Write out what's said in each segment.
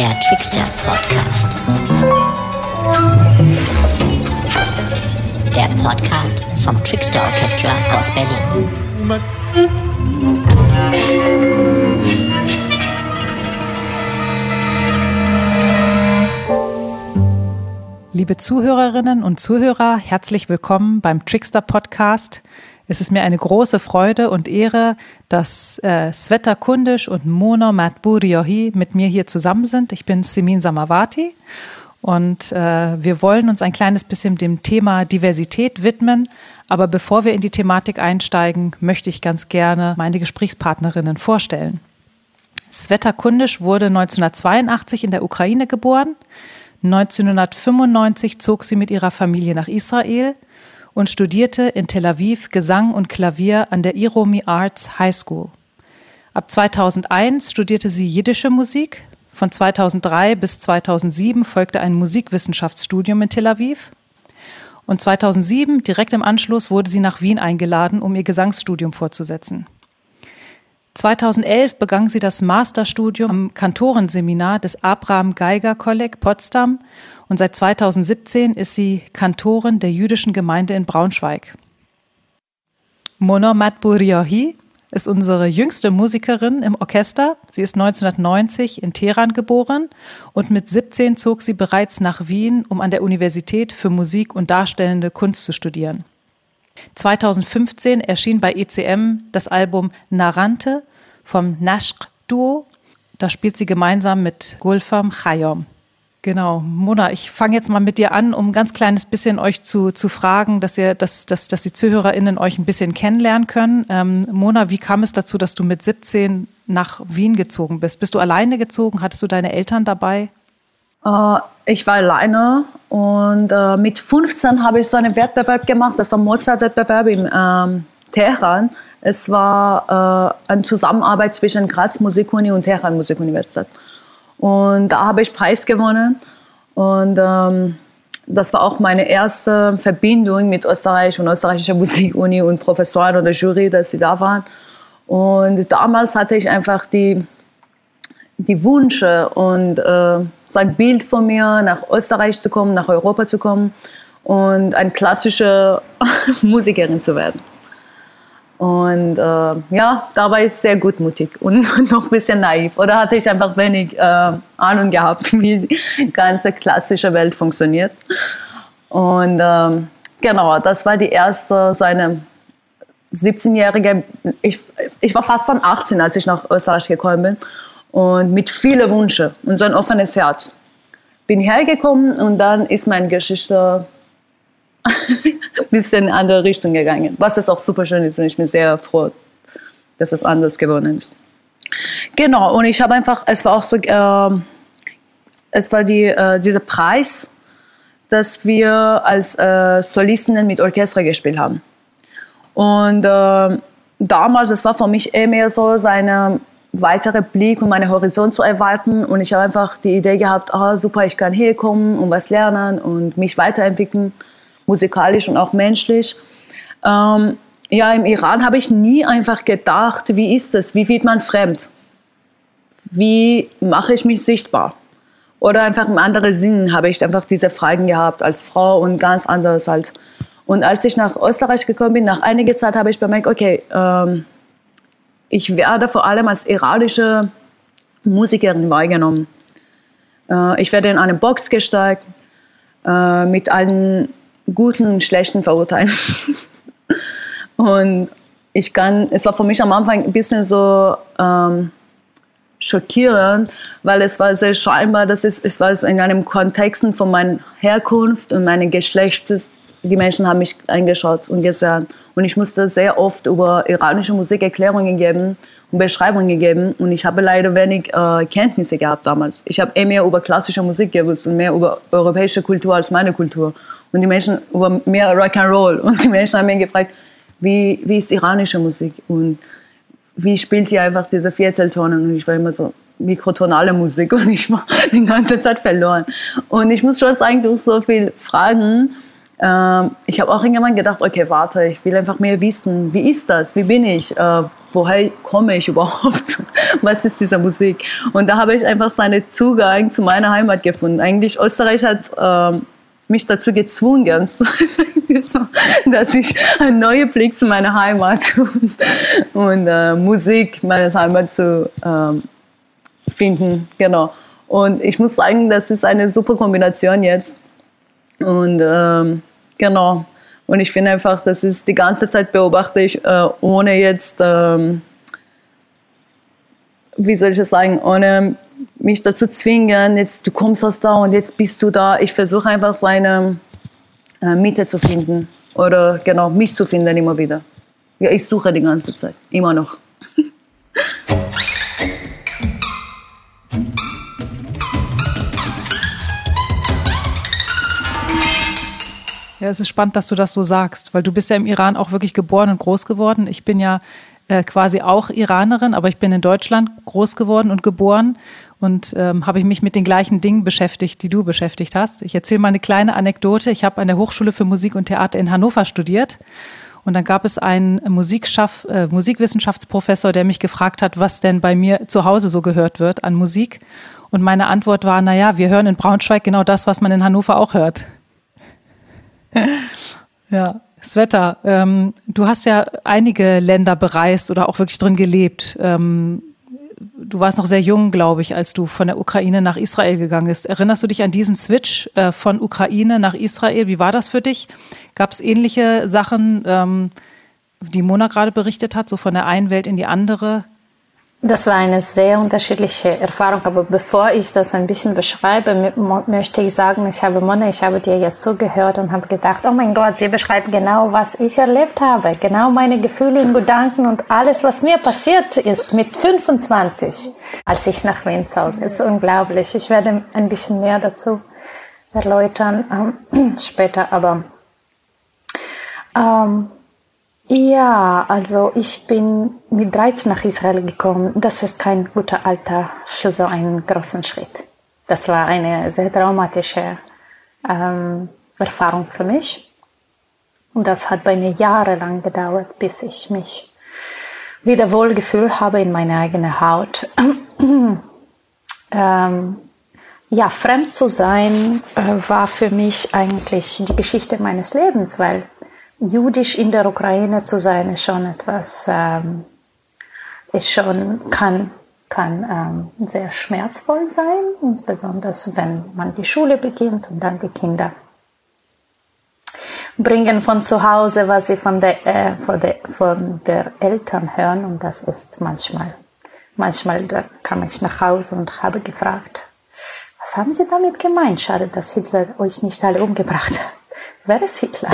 Der Trickster Podcast. Der Podcast vom Trickster Orchestra aus Berlin. Liebe Zuhörerinnen und Zuhörer, herzlich willkommen beim Trickster Podcast. Es ist mir eine große Freude und Ehre, dass äh, Sveta Kundisch und Mona Matburiohi mit mir hier zusammen sind. Ich bin Simin Samavati und äh, wir wollen uns ein kleines bisschen dem Thema Diversität widmen. Aber bevor wir in die Thematik einsteigen, möchte ich ganz gerne meine Gesprächspartnerinnen vorstellen. Sveta Kundisch wurde 1982 in der Ukraine geboren. 1995 zog sie mit ihrer Familie nach Israel und studierte in Tel Aviv Gesang und Klavier an der Iromi Arts High School. Ab 2001 studierte sie jiddische Musik. Von 2003 bis 2007 folgte ein Musikwissenschaftsstudium in Tel Aviv. Und 2007, direkt im Anschluss, wurde sie nach Wien eingeladen, um ihr Gesangsstudium fortzusetzen. 2011 begann sie das Masterstudium am Kantorenseminar des Abraham Geiger Kolleg Potsdam und seit 2017 ist sie Kantorin der jüdischen Gemeinde in Braunschweig. Mona Matburiohi ist unsere jüngste Musikerin im Orchester. Sie ist 1990 in Teheran geboren und mit 17 zog sie bereits nach Wien, um an der Universität für Musik und Darstellende Kunst zu studieren. 2015 erschien bei ECM das Album Narante vom Nashq Duo. Da spielt sie gemeinsam mit Gulfam Chayom. Genau, Mona, ich fange jetzt mal mit dir an, um ein ganz kleines bisschen euch zu, zu fragen, dass ihr, dass, dass, dass die ZuhörerInnen euch ein bisschen kennenlernen können. Ähm, Mona, wie kam es dazu, dass du mit 17 nach Wien gezogen bist? Bist du alleine gezogen? Hattest du deine Eltern dabei? Uh, ich war alleine und uh, mit 15 habe ich so einen Wettbewerb gemacht. Das war Mozart-Wettbewerb in ähm, Teheran. Es war uh, eine Zusammenarbeit zwischen Graz Musikuni und Teheran Musikuniversität. Und da habe ich Preis gewonnen. Und ähm, das war auch meine erste Verbindung mit Österreich und österreichischer Musikuni und Professoren oder Jury, dass sie da waren. Und damals hatte ich einfach die, die Wünsche und äh, so ein Bild von mir, nach Österreich zu kommen, nach Europa zu kommen und eine klassische Musikerin zu werden. Und äh, ja, da war ich sehr gutmutig und noch ein bisschen naiv. Oder hatte ich einfach wenig äh, Ahnung gehabt, wie die ganze klassische Welt funktioniert. Und ähm, genau, das war die erste, seine 17-jährige, ich, ich war fast dann 18, als ich nach Österreich gekommen bin. Und mit vielen Wünschen und so ein offenes Herz. Bin hergekommen und dann ist meine Geschichte ein bisschen in eine andere Richtung gegangen. Was ist auch super schön ist und ich bin sehr froh, dass es anders geworden ist. Genau, und ich habe einfach, es war auch so, äh, es war die, äh, dieser Preis, dass wir als äh, Solistinnen mit Orchester gespielt haben. Und äh, damals, es war für mich eher mehr so seine weitere Blick und meinen Horizont zu erweitern. Und ich habe einfach die Idee gehabt, ah, super, ich kann hier kommen und was lernen und mich weiterentwickeln musikalisch und auch menschlich. Ähm, ja, im Iran habe ich nie einfach gedacht, wie ist es, wie wird man fremd? Wie mache ich mich sichtbar? Oder einfach im anderen Sinn habe ich einfach diese Fragen gehabt als Frau und ganz anders halt. Und als ich nach Österreich gekommen bin, nach einiger Zeit habe ich bemerkt, okay, ähm, ich werde vor allem als iranische Musikerin wahrgenommen. Äh, ich werde in eine Box gesteckt äh, mit allen guten und schlechten verurteilen. und ich kann, es war für mich am Anfang ein bisschen so ähm, schockierend, weil es war sehr scheinbar, dass es, es war in einem Kontext von meiner Herkunft und meinem Geschlecht, die Menschen haben mich eingeschaut und gesehen. Und ich musste sehr oft über iranische Musik Erklärungen geben und Beschreibungen geben. Und ich habe leider wenig äh, Kenntnisse gehabt damals. Ich habe eher mehr über klassische Musik gewusst und mehr über europäische Kultur als meine Kultur und die Menschen über mehr Rock'n'Roll. Und die Menschen haben mich gefragt, wie, wie ist iranische Musik und wie spielt ihr einfach diese Vierteltonen? Und ich war immer so, mikrotonale Musik und ich war die ganze Zeit verloren. Und ich muss schon sagen, durch so viele Fragen ähm, ich habe auch irgendwann gedacht, okay, warte, ich will einfach mehr wissen. Wie ist das? Wie bin ich? Äh, woher komme ich überhaupt? Was ist diese Musik? Und da habe ich einfach so einen Zugang zu meiner Heimat gefunden. Eigentlich Österreich hat ähm, mich dazu gezwungen, dass ich einen neuen Blick zu meiner Heimat und, und äh, Musik meiner Heimat zu ähm, finden. Genau. Und ich muss sagen, das ist eine super Kombination jetzt. Und ähm, genau. Und ich finde einfach, das ist die ganze Zeit beobachte ich, äh, ohne jetzt, ähm, wie soll ich das sagen, ohne mich dazu zwingen, jetzt du kommst aus da und jetzt bist du da. Ich versuche einfach seine äh, Mitte zu finden oder genau mich zu finden immer wieder. Ja, ich suche die ganze Zeit, immer noch. Ja, es ist spannend, dass du das so sagst, weil du bist ja im Iran auch wirklich geboren und groß geworden. Ich bin ja äh, quasi auch Iranerin, aber ich bin in Deutschland groß geworden und geboren und ähm, habe ich mich mit den gleichen Dingen beschäftigt, die du beschäftigt hast. Ich erzähle mal eine kleine Anekdote. Ich habe an der Hochschule für Musik und Theater in Hannover studiert und dann gab es einen Musikschaff, äh, Musikwissenschaftsprofessor, der mich gefragt hat, was denn bei mir zu Hause so gehört wird an Musik. Und meine Antwort war, na ja, wir hören in Braunschweig genau das, was man in Hannover auch hört. ja, Sveta, ähm, du hast ja einige Länder bereist oder auch wirklich drin gelebt. Ähm, du warst noch sehr jung, glaube ich, als du von der Ukraine nach Israel gegangen bist. Erinnerst du dich an diesen Switch äh, von Ukraine nach Israel? Wie war das für dich? Gab es ähnliche Sachen, ähm, die Mona gerade berichtet hat, so von der einen Welt in die andere? Das war eine sehr unterschiedliche Erfahrung, aber bevor ich das ein bisschen beschreibe, möchte ich sagen, ich habe Mona, ich habe dir jetzt zugehört und habe gedacht, oh mein Gott, sie beschreibt genau, was ich erlebt habe, genau meine Gefühle und Gedanken und alles, was mir passiert ist mit 25, als ich nach Wien zog. Das ist unglaublich. Ich werde ein bisschen mehr dazu erläutern ähm, später, aber ähm, ja, also ich bin mit 13 nach Israel gekommen. Das ist kein guter Alter für so einen großen Schritt. Das war eine sehr traumatische ähm, Erfahrung für mich. Und das hat bei mir jahrelang gedauert, bis ich mich wieder wohlgefühlt habe in meiner eigenen Haut. ähm, ja, fremd zu sein äh, war für mich eigentlich die Geschichte meines Lebens, weil jüdisch in der Ukraine zu sein, ist schon etwas, ähm, ist schon, kann, kann ähm, sehr schmerzvoll sein, insbesondere wenn man die Schule beginnt und dann die Kinder bringen von zu Hause, was sie von der, äh, von der, von der Eltern hören und das ist manchmal, manchmal kam ich nach Hause und habe gefragt, was haben Sie damit gemeint? Schade, dass Hitler euch nicht alle umgebracht hat. Wer ist Hitler?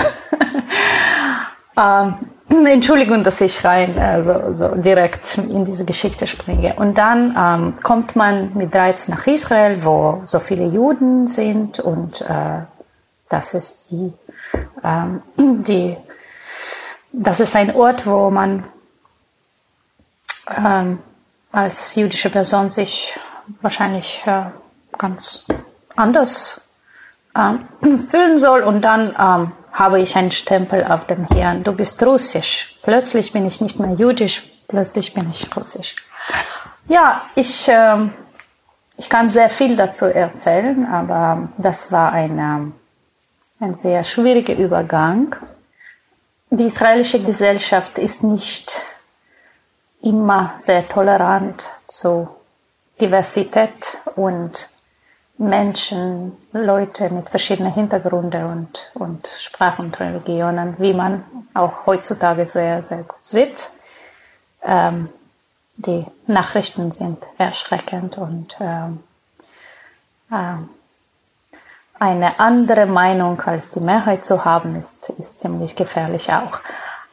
ähm, Entschuldigung, dass ich rein also, so direkt in diese Geschichte springe. Und dann ähm, kommt man mit 13 nach Israel, wo so viele Juden sind und äh, das ist die, ähm, die, das ist ein Ort, wo man ähm, als jüdische Person sich wahrscheinlich äh, ganz anders ähm, fühlen soll und dann ähm, habe ich einen Stempel auf dem Hirn. Du bist russisch. Plötzlich bin ich nicht mehr jüdisch, plötzlich bin ich russisch. Ja, ich, äh, ich kann sehr viel dazu erzählen, aber das war ein, äh, ein sehr schwieriger Übergang. Die israelische Gesellschaft ist nicht immer sehr tolerant zu Diversität und Menschen, Leute mit verschiedenen Hintergründen und, und Sprachen und Religionen, wie man auch heutzutage sehr, sehr gut sieht. Ähm, die Nachrichten sind erschreckend und ähm, ähm, eine andere Meinung als die Mehrheit zu haben, ist, ist ziemlich gefährlich auch.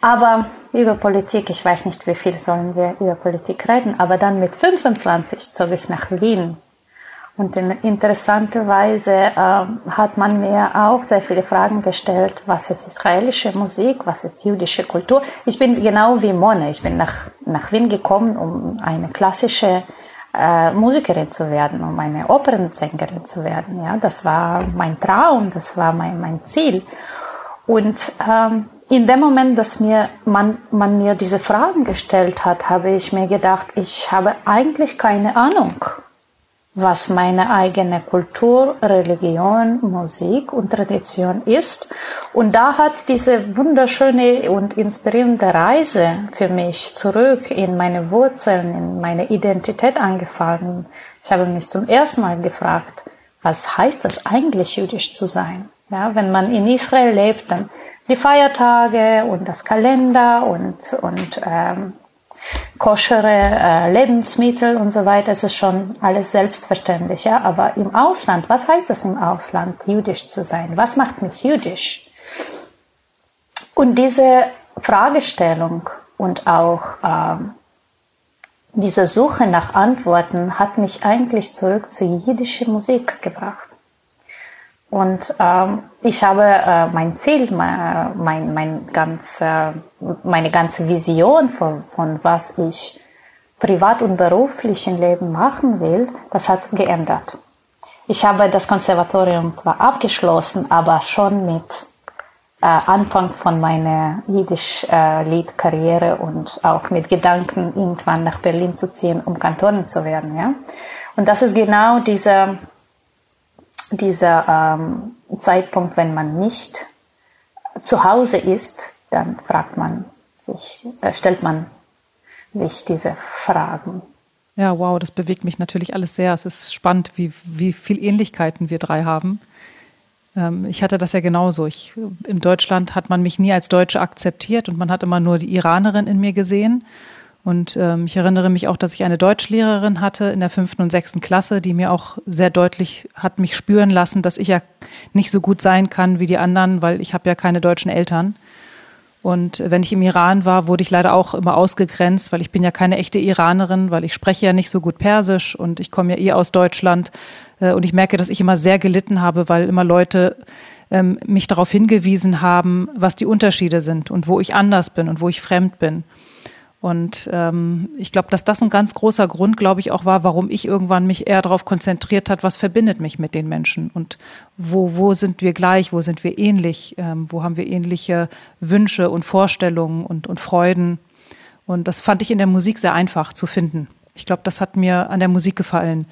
Aber über Politik, ich weiß nicht, wie viel sollen wir über Politik reden, aber dann mit 25 zog ich nach Wien und interessanterweise äh, hat man mir auch sehr viele Fragen gestellt, was ist israelische Musik, was ist jüdische Kultur. Ich bin genau wie Mone, ich bin nach, nach Wien gekommen, um eine klassische äh, Musikerin zu werden, um eine Opernsängerin zu werden. Ja, das war mein Traum, das war mein, mein Ziel. Und ähm, in dem Moment, dass mir man, man mir diese Fragen gestellt hat, habe ich mir gedacht, ich habe eigentlich keine Ahnung, was meine eigene Kultur, Religion, Musik und Tradition ist. Und da hat diese wunderschöne und inspirierende Reise für mich zurück in meine Wurzeln, in meine Identität angefangen. Ich habe mich zum ersten Mal gefragt, was heißt das eigentlich, jüdisch zu sein? Ja, wenn man in Israel lebt, dann die Feiertage und das Kalender und, und ähm, koschere äh, Lebensmittel und so weiter, es ist schon alles selbstverständlich. Ja? Aber im Ausland, was heißt das im Ausland, jüdisch zu sein? Was macht mich jüdisch? Und diese Fragestellung und auch ähm, diese Suche nach Antworten hat mich eigentlich zurück zur jiddischen Musik gebracht. Und ähm, ich habe äh, mein Ziel, mein, mein, mein ganz, äh, meine ganze Vision von, von was ich privat und beruflich im Leben machen will, das hat geändert. Ich habe das Konservatorium zwar abgeschlossen, aber schon mit äh, Anfang von meiner Jiddisch-Liedkarriere äh, und auch mit Gedanken, irgendwann nach Berlin zu ziehen, um Kantorin zu werden. Ja? Und das ist genau dieser dieser ähm, Zeitpunkt, wenn man nicht zu Hause ist, dann fragt man sich, äh, stellt man sich diese Fragen. Ja, wow, das bewegt mich natürlich alles sehr. Es ist spannend, wie, wie viel Ähnlichkeiten wir drei haben. Ähm, ich hatte das ja genauso. Ich, in Deutschland hat man mich nie als Deutsche akzeptiert und man hat immer nur die Iranerin in mir gesehen. Und ähm, ich erinnere mich auch, dass ich eine Deutschlehrerin hatte in der fünften und sechsten Klasse, die mir auch sehr deutlich hat mich spüren lassen, dass ich ja nicht so gut sein kann wie die anderen, weil ich habe ja keine deutschen Eltern. Und wenn ich im Iran war, wurde ich leider auch immer ausgegrenzt, weil ich bin ja keine echte Iranerin, weil ich spreche ja nicht so gut Persisch und ich komme ja eh aus Deutschland. Äh, und ich merke, dass ich immer sehr gelitten habe, weil immer Leute ähm, mich darauf hingewiesen haben, was die Unterschiede sind und wo ich anders bin und wo ich fremd bin. Und ähm, ich glaube, dass das ein ganz großer Grund, glaube ich, auch war, warum ich irgendwann mich eher darauf konzentriert hat, was verbindet mich mit den Menschen und wo, wo sind wir gleich, wo sind wir ähnlich, ähm, wo haben wir ähnliche Wünsche und Vorstellungen und, und Freuden. Und das fand ich in der Musik sehr einfach zu finden. Ich glaube, das hat mir an der Musik gefallen,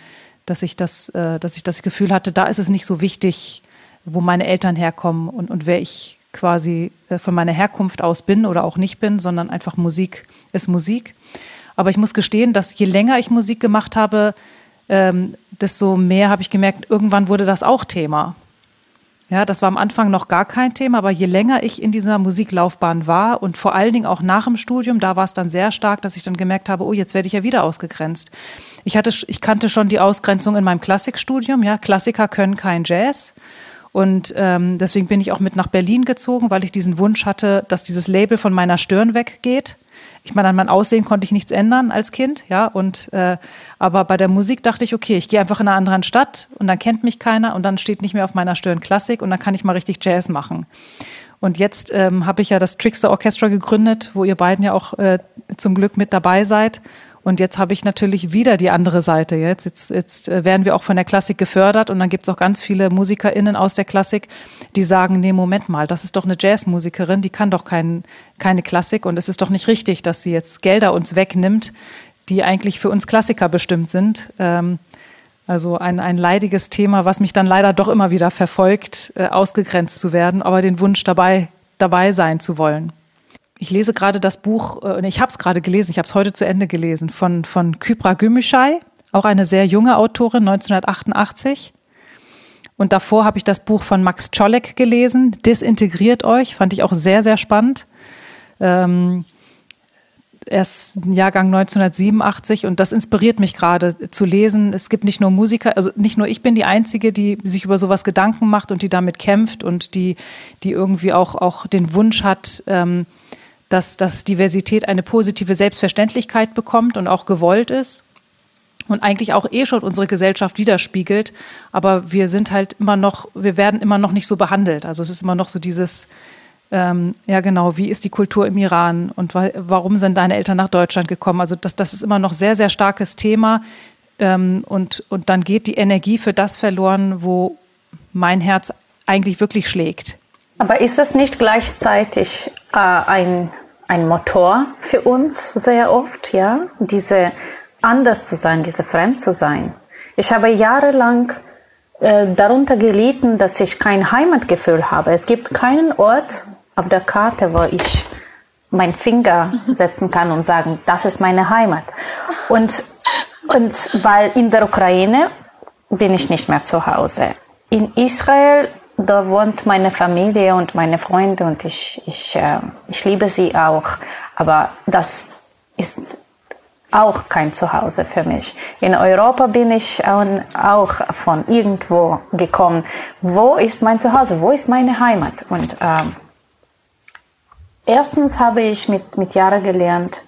dass ich das, äh, dass ich das Gefühl hatte, da ist es nicht so wichtig, wo meine Eltern herkommen und, und wer ich quasi äh, von meiner Herkunft aus bin oder auch nicht bin, sondern einfach Musik ist Musik. Aber ich muss gestehen, dass je länger ich Musik gemacht habe, ähm, desto mehr habe ich gemerkt, irgendwann wurde das auch Thema. Ja, das war am Anfang noch gar kein Thema, aber je länger ich in dieser Musiklaufbahn war und vor allen Dingen auch nach dem Studium, da war es dann sehr stark, dass ich dann gemerkt habe, oh, jetzt werde ich ja wieder ausgegrenzt. Ich hatte, ich kannte schon die Ausgrenzung in meinem Klassikstudium, ja, Klassiker können kein Jazz. Und ähm, deswegen bin ich auch mit nach Berlin gezogen, weil ich diesen Wunsch hatte, dass dieses Label von meiner Stirn weggeht. Ich meine, an meinem Aussehen konnte ich nichts ändern als Kind, ja. Und äh, aber bei der Musik dachte ich, okay, ich gehe einfach in eine andere Stadt und dann kennt mich keiner und dann steht nicht mehr auf meiner Stirn Klassik und dann kann ich mal richtig Jazz machen. Und jetzt ähm, habe ich ja das Trickster Orchestra gegründet, wo ihr beiden ja auch äh, zum Glück mit dabei seid. Und jetzt habe ich natürlich wieder die andere Seite. Jetzt, jetzt, jetzt äh, werden wir auch von der Klassik gefördert und dann gibt es auch ganz viele MusikerInnen aus der Klassik, die sagen, nee, Moment mal, das ist doch eine Jazzmusikerin, die kann doch kein, keine Klassik und es ist doch nicht richtig, dass sie jetzt Gelder uns wegnimmt, die eigentlich für uns Klassiker bestimmt sind. Ähm, also ein, ein leidiges Thema, was mich dann leider doch immer wieder verfolgt, äh, ausgegrenzt zu werden, aber den Wunsch dabei, dabei sein zu wollen. Ich lese gerade das Buch, äh, ich habe es gerade gelesen, ich habe es heute zu Ende gelesen, von, von Kypra Gümüşay, auch eine sehr junge Autorin, 1988. Und davor habe ich das Buch von Max Czolek gelesen, Disintegriert euch, fand ich auch sehr, sehr spannend. Ähm, er ist Jahrgang 1987 und das inspiriert mich gerade zu lesen. Es gibt nicht nur Musiker, also nicht nur ich bin die Einzige, die sich über sowas Gedanken macht und die damit kämpft und die, die irgendwie auch, auch den Wunsch hat, ähm, dass, dass Diversität eine positive Selbstverständlichkeit bekommt und auch gewollt ist und eigentlich auch eh schon unsere Gesellschaft widerspiegelt. Aber wir sind halt immer noch, wir werden immer noch nicht so behandelt. Also es ist immer noch so dieses, ähm, ja genau, wie ist die Kultur im Iran und wa warum sind deine Eltern nach Deutschland gekommen? Also das, das ist immer noch sehr, sehr starkes Thema. Ähm, und, und dann geht die Energie für das verloren, wo mein Herz eigentlich wirklich schlägt. Aber ist das nicht gleichzeitig äh, ein, ein Motor für uns sehr oft, ja? Diese anders zu sein, diese fremd zu sein. Ich habe jahrelang äh, darunter gelitten, dass ich kein Heimatgefühl habe. Es gibt keinen Ort auf der Karte, wo ich meinen Finger setzen kann und sagen, das ist meine Heimat. Und, und weil in der Ukraine bin ich nicht mehr zu Hause. In Israel da wohnt meine Familie und meine Freunde und ich, ich, äh, ich liebe sie auch. Aber das ist auch kein Zuhause für mich. In Europa bin ich auch von irgendwo gekommen. Wo ist mein Zuhause? Wo ist meine Heimat? Und ähm, erstens habe ich mit, mit Jahren gelernt,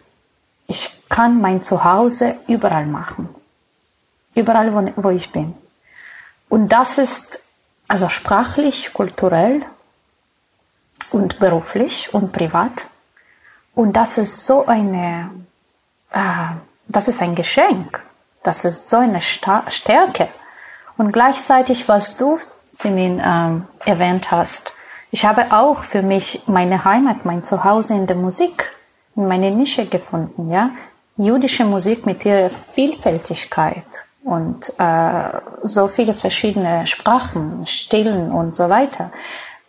ich kann mein Zuhause überall machen. Überall, wo, wo ich bin. Und das ist also sprachlich, kulturell und beruflich und privat. Und das ist so eine, äh, das ist ein Geschenk. Das ist so eine Sta Stärke. Und gleichzeitig, was du, Simin, ähm, erwähnt hast, ich habe auch für mich meine Heimat, mein Zuhause in der Musik, in meine Nische gefunden, ja. Jüdische Musik mit ihrer Vielfältigkeit, und äh, so viele verschiedene Sprachen, Stillen und so weiter.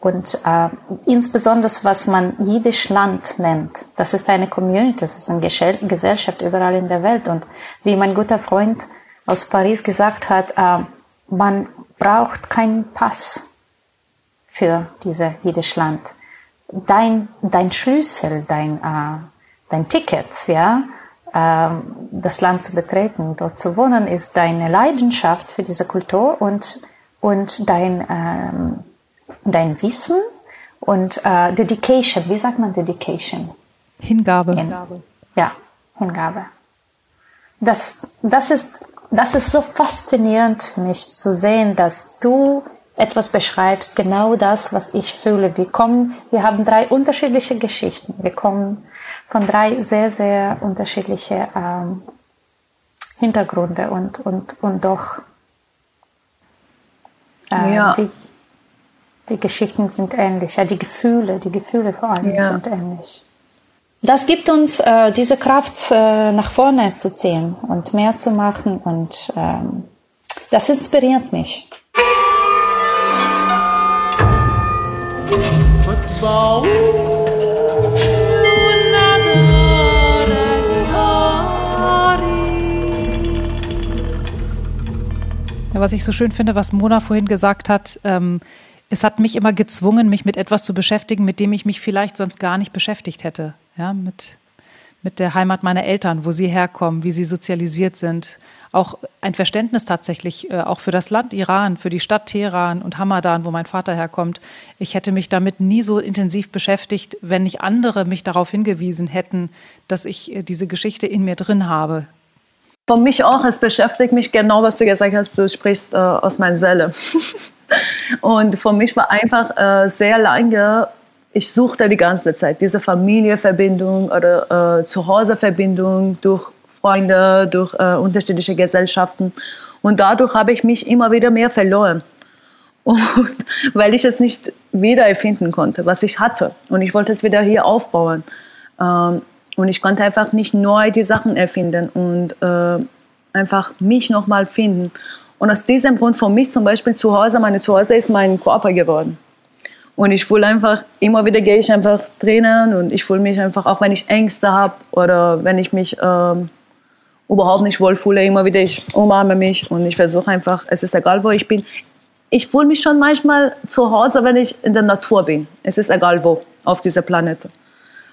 Und äh, insbesondere was man Jiddisch Land nennt, das ist eine Community, das ist eine Gesellschaft überall in der Welt. Und wie mein guter Freund aus Paris gesagt hat, äh, man braucht keinen Pass für diese Jiddisch Land. Dein, dein Schlüssel, dein, äh, dein Ticket, ja, das Land zu betreten, dort zu wohnen, ist deine Leidenschaft für diese Kultur und, und dein, ähm, dein Wissen und äh, Dedication. Wie sagt man Dedication? Hingabe. Hingabe. Ja, Hingabe. Das, das, ist, das ist so faszinierend für mich zu sehen, dass du etwas beschreibst, genau das, was ich fühle. Wir kommen, wir haben drei unterschiedliche Geschichten. Wir kommen von drei sehr, sehr unterschiedliche ähm, Hintergründe und, und, und doch äh, ja. die, die Geschichten sind ähnlich, ja, die Gefühle, die Gefühle vor allem ja. sind ähnlich. Das gibt uns äh, diese Kraft, äh, nach vorne zu ziehen und mehr zu machen und ähm, das inspiriert mich. Football. Ja, was ich so schön finde, was Mona vorhin gesagt hat, ähm, es hat mich immer gezwungen, mich mit etwas zu beschäftigen, mit dem ich mich vielleicht sonst gar nicht beschäftigt hätte. Ja, mit, mit der Heimat meiner Eltern, wo sie herkommen, wie sie sozialisiert sind. Auch ein Verständnis tatsächlich, äh, auch für das Land Iran, für die Stadt Teheran und Hamadan, wo mein Vater herkommt. Ich hätte mich damit nie so intensiv beschäftigt, wenn nicht andere mich darauf hingewiesen hätten, dass ich äh, diese Geschichte in mir drin habe. Für mich auch, es beschäftigt mich genau, was du gesagt hast, du sprichst äh, aus meiner Seele. und für mich war einfach äh, sehr lange, ich suchte die ganze Zeit diese Familienverbindung oder äh, Zuhauseverbindung durch Freunde, durch äh, unterschiedliche Gesellschaften. Und dadurch habe ich mich immer wieder mehr verloren. Und weil ich es nicht wiedererfinden konnte, was ich hatte. Und ich wollte es wieder hier aufbauen. Ähm, und ich konnte einfach nicht neu die Sachen erfinden und äh, einfach mich nochmal finden. Und aus diesem Grund für mich zum Beispiel zu Hause, meine Zuhause ist mein Körper geworden. Und ich fühle einfach, immer wieder gehe ich einfach trainieren und ich fühle mich einfach, auch wenn ich Ängste habe oder wenn ich mich ähm, überhaupt nicht wohlfühle, immer wieder, ich umarme mich und ich versuche einfach, es ist egal, wo ich bin. Ich fühle mich schon manchmal zu Hause, wenn ich in der Natur bin. Es ist egal wo auf dieser Planete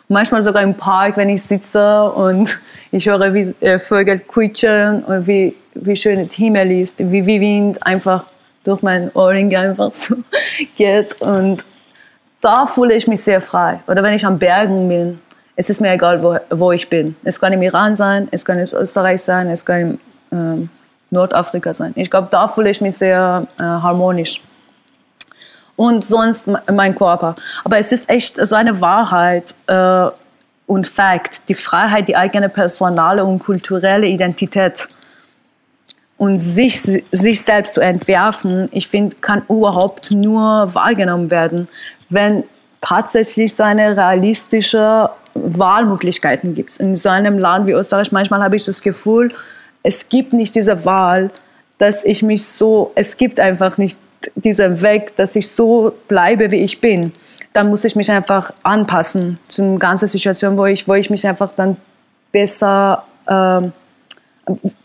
manchmal sogar im Park, wenn ich sitze und ich höre, wie äh, Vögel quietschen und wie, wie schön der Himmel ist, wie, wie Wind einfach durch mein Ohrring einfach so geht. Und da fühle ich mich sehr frei. Oder wenn ich am Bergen bin, es ist mir egal, wo, wo ich bin. Es kann im Iran sein, es kann in Österreich sein, es kann in äh, Nordafrika sein. Ich glaube, da fühle ich mich sehr äh, harmonisch und sonst mein Körper. Aber es ist echt so eine Wahrheit äh, und Fakt, die Freiheit, die eigene personale und kulturelle Identität und sich, sich selbst zu entwerfen, ich finde, kann überhaupt nur wahrgenommen werden, wenn tatsächlich so eine realistische Wahlmöglichkeiten gibt. In so einem Land wie Österreich manchmal habe ich das Gefühl, es gibt nicht diese Wahl, dass ich mich so, es gibt einfach nicht dieser Weg, dass ich so bleibe, wie ich bin. Dann muss ich mich einfach anpassen zu einer ganzen Situation, wo ich, wo ich mich einfach dann besser, ähm,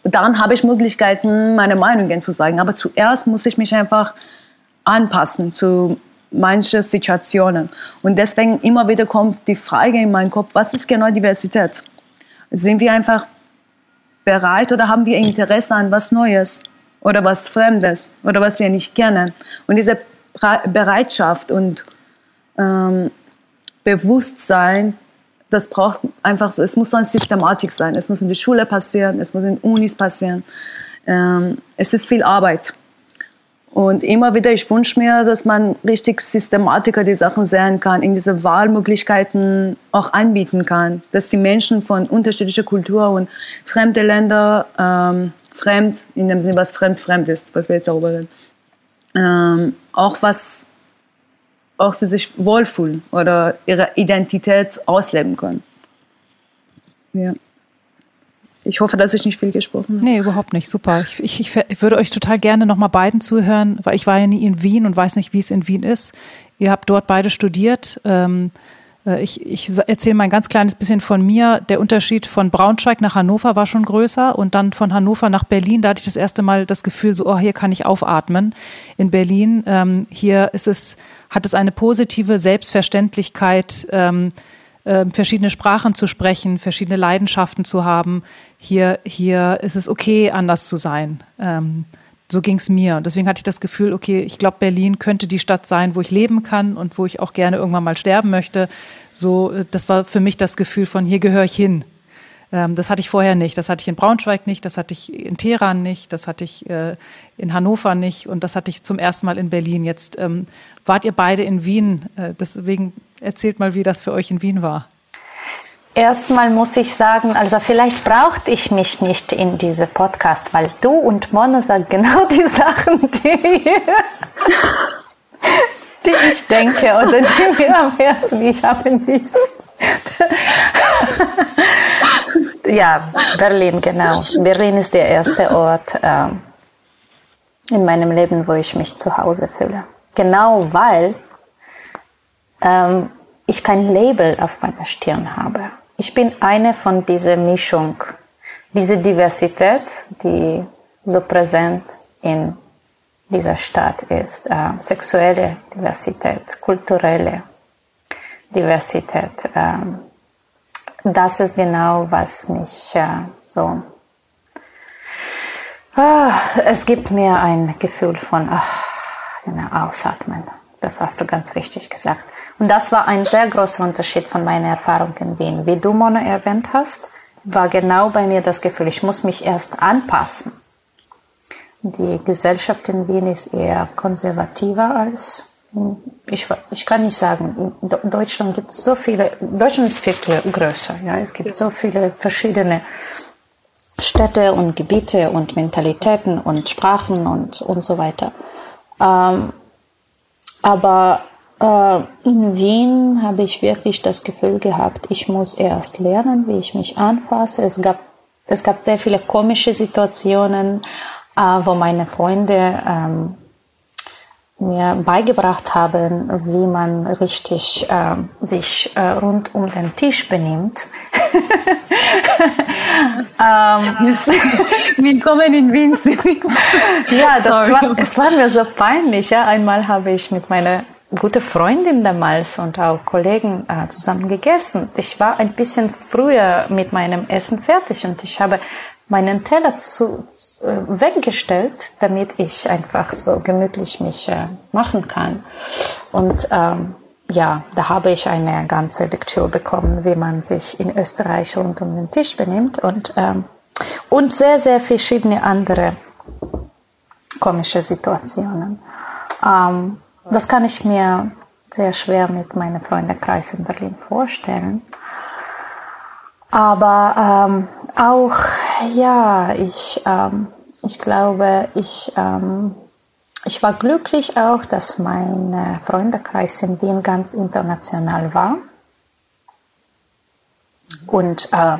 dann habe ich Möglichkeiten, meine Meinungen zu sagen. Aber zuerst muss ich mich einfach anpassen zu manchen Situationen. Und deswegen immer wieder kommt die Frage in meinen Kopf, was ist genau Diversität? Sind wir einfach bereit oder haben wir Interesse an was Neues oder was Fremdes oder was wir nicht kennen? Und diese Bereitschaft und ähm, Bewusstsein, das braucht einfach so, es muss eine Systematik sein. Es muss in der Schule passieren, es muss in Unis passieren. Ähm, es ist viel Arbeit. Und immer wieder, ich wünsche mir, dass man richtig systematiker die Sachen sehen kann, in diese Wahlmöglichkeiten auch anbieten kann, dass die Menschen von unterschiedlicher Kultur und fremde Länder, ähm, fremd, in dem Sinne, was fremd, fremd ist, was wir jetzt darüber reden, ähm, auch was, auch sie sich wohlfühlen oder ihre Identität ausleben können. Ja. Ich hoffe, dass ich nicht viel gesprochen habe. Nee, überhaupt nicht. Super. Ich, ich, ich würde euch total gerne nochmal beiden zuhören, weil ich war ja nie in Wien und weiß nicht, wie es in Wien ist. Ihr habt dort beide studiert. Ähm, äh, ich, ich erzähle mal ein ganz kleines bisschen von mir. Der Unterschied von Braunschweig nach Hannover war schon größer und dann von Hannover nach Berlin, da hatte ich das erste Mal das Gefühl, so, oh, hier kann ich aufatmen. In Berlin, ähm, hier ist es, hat es eine positive Selbstverständlichkeit, ähm, äh, verschiedene Sprachen zu sprechen, verschiedene Leidenschaften zu haben. Hier, hier ist es okay, anders zu sein. Ähm, so ging es mir. Und deswegen hatte ich das Gefühl, okay, ich glaube, Berlin könnte die Stadt sein, wo ich leben kann und wo ich auch gerne irgendwann mal sterben möchte. So, äh, das war für mich das Gefühl von, hier gehöre ich hin. Ähm, das hatte ich vorher nicht. Das hatte ich in Braunschweig nicht, das hatte ich in Teheran nicht, das hatte ich äh, in Hannover nicht und das hatte ich zum ersten Mal in Berlin. Jetzt ähm, wart ihr beide in Wien. Äh, deswegen erzählt mal, wie das für euch in Wien war. Erstmal muss ich sagen, also vielleicht brauchte ich mich nicht in diese Podcast, weil du und Mona sagen genau die Sachen, die, die ich denke oder die mir am Herzen, ich habe nichts. ja, Berlin, genau. Berlin ist der erste Ort äh, in meinem Leben, wo ich mich zu Hause fühle. Genau weil ähm, ich kein Label auf meiner Stirn habe. Ich bin eine von dieser Mischung, diese Diversität, die so präsent in dieser Stadt ist. Äh, sexuelle Diversität, kulturelle Diversität. Ähm, das ist genau, was mich äh, so. Ah, es gibt mir ein Gefühl von ach, genau, Ausatmen. Das hast du ganz richtig gesagt. Und das war ein sehr großer Unterschied von meiner Erfahrung in Wien. Wie du, Mona, erwähnt hast, war genau bei mir das Gefühl, ich muss mich erst anpassen. Die Gesellschaft in Wien ist eher konservativer als ich, ich kann nicht sagen, in Deutschland gibt es so viele, Deutschland ist viel größer, ja, es gibt so viele verschiedene Städte und Gebiete und Mentalitäten und Sprachen und, und so weiter. Ähm, aber in Wien habe ich wirklich das Gefühl gehabt, ich muss erst lernen, wie ich mich anfasse. Es gab, es gab sehr viele komische Situationen, äh, wo meine Freunde ähm, mir beigebracht haben, wie man richtig äh, sich äh, rund um den Tisch benimmt. ähm, Willkommen in Wien. ja, das war, es war mir so peinlich. Ja. Einmal habe ich mit meiner guten Freundin damals und auch Kollegen äh, zusammen gegessen. Ich war ein bisschen früher mit meinem Essen fertig und ich habe meinen Teller zu, zu, äh, weggestellt, damit ich einfach so gemütlich mich äh, machen kann. Und ähm, ja, da habe ich eine ganze Lektüre bekommen, wie man sich in Österreich rund um den Tisch benimmt und, ähm, und sehr, sehr verschiedene andere komische Situationen. Ähm, das kann ich mir sehr schwer mit meinem Freundekreis in Berlin vorstellen. Aber ähm, auch, ja, ich, ähm, ich glaube, ich, ähm, ich war glücklich auch, dass mein Freundekreis in Wien ganz international war und äh,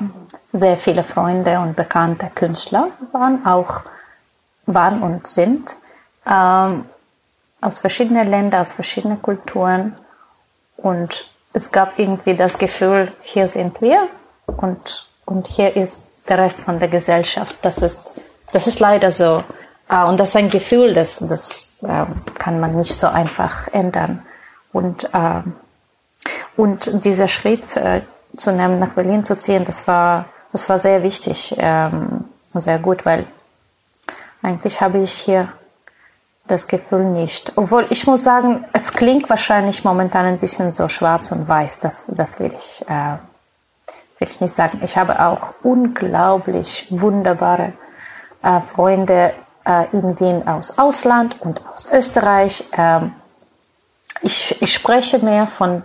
sehr viele Freunde und bekannte Künstler waren auch waren und sind ähm, aus verschiedenen Ländern, aus verschiedenen Kulturen und es gab irgendwie das Gefühl, hier sind wir und, und hier ist der Rest von der Gesellschaft. Das ist, das ist leider so. Äh, und das ist ein Gefühl, das, das äh, kann man nicht so einfach ändern. Und, äh, und dieser Schritt äh, zu nehmen, nach Berlin zu ziehen, das war, das war sehr wichtig ähm, und sehr gut, weil eigentlich habe ich hier das Gefühl nicht. Obwohl ich muss sagen, es klingt wahrscheinlich momentan ein bisschen so schwarz und weiß. Das, das will ich, äh, will ich nicht sagen. Ich habe auch unglaublich wunderbare äh, Freunde äh, in Wien aus Ausland und aus Österreich. Ähm, ich, ich spreche mehr von,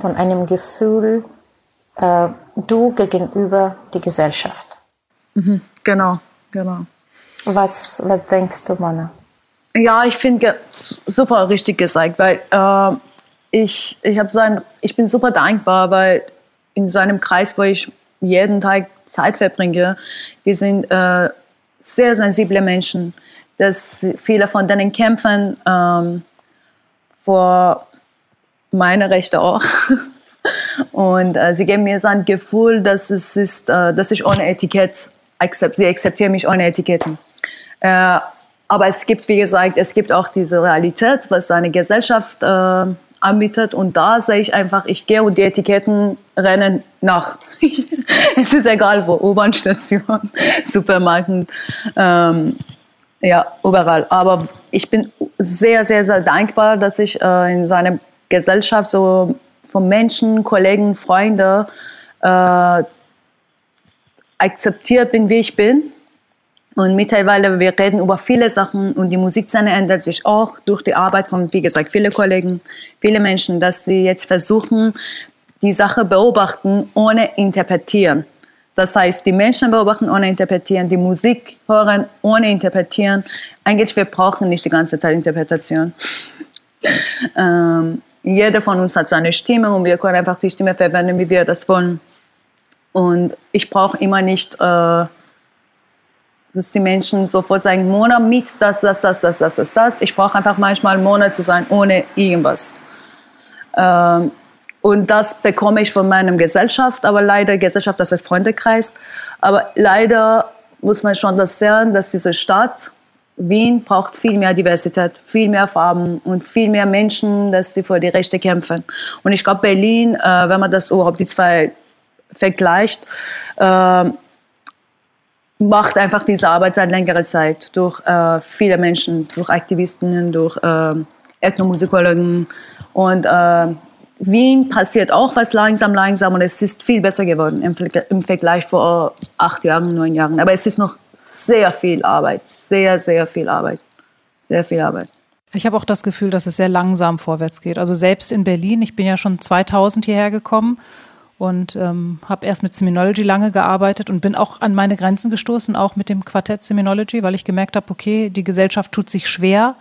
von einem Gefühl, äh, du gegenüber die Gesellschaft. Mhm, genau, genau. Was, was denkst du, Mona? Ja, ich finde super richtig gesagt, weil äh, ich, ich, so ein, ich bin super dankbar, weil in so einem Kreis, wo ich jeden Tag Zeit verbringe, die sind äh, sehr sensible Menschen, dass viele von denen kämpfen ähm, vor meine Rechte auch. Und äh, sie geben mir so ein Gefühl, dass es ist, äh, dass ich ohne Etikett akzept, sie akzeptieren mich ohne Etiketten. Äh, aber es gibt, wie gesagt, es gibt auch diese Realität, was eine Gesellschaft äh, anbietet. Und da sehe ich einfach, ich gehe und die Etiketten rennen nach. es ist egal wo, U-Bahn-Station, Supermarkt, ähm, ja, überall. Aber ich bin sehr, sehr, sehr dankbar, dass ich äh, in so einer Gesellschaft so von Menschen, Kollegen, Freunden äh, akzeptiert bin, wie ich bin und mittlerweile, wir reden über viele Sachen und die Musikszene ändert sich auch durch die Arbeit von, wie gesagt, viele Kollegen, viele Menschen, dass sie jetzt versuchen, die Sache beobachten, ohne interpretieren. Das heißt, die Menschen beobachten ohne interpretieren, die Musik hören ohne interpretieren. Eigentlich, wir brauchen nicht die ganze Zeit Interpretation. ähm, jeder von uns hat seine Stimme und wir können einfach die Stimme verwenden, wie wir das wollen. Und ich brauche immer nicht äh, dass die Menschen sofort sagen, Mona mit das, das, das, das, das, das, das. Ich brauche einfach manchmal Mona zu sein, ohne irgendwas. Ähm, und das bekomme ich von meiner Gesellschaft, aber leider, Gesellschaft, das heißt Freundekreis, aber leider muss man schon das sehen, dass diese Stadt, Wien, braucht viel mehr Diversität, viel mehr Farben und viel mehr Menschen, dass sie für die Rechte kämpfen. Und ich glaube, Berlin, äh, wenn man das überhaupt die zwei vergleicht, äh, macht einfach diese Arbeit seit längerer Zeit durch äh, viele Menschen, durch Aktivisten, durch äh, Ethnomusikologen. Und äh, Wien passiert auch was langsam, langsam und es ist viel besser geworden im, im Vergleich vor acht Jahren, neun Jahren. Aber es ist noch sehr viel Arbeit, sehr, sehr viel Arbeit, sehr viel Arbeit. Ich habe auch das Gefühl, dass es sehr langsam vorwärts geht. Also selbst in Berlin, ich bin ja schon 2000 hierher gekommen und ähm, habe erst mit Seminology lange gearbeitet und bin auch an meine Grenzen gestoßen, auch mit dem Quartett Seminology, weil ich gemerkt habe, okay, die Gesellschaft tut sich schwer.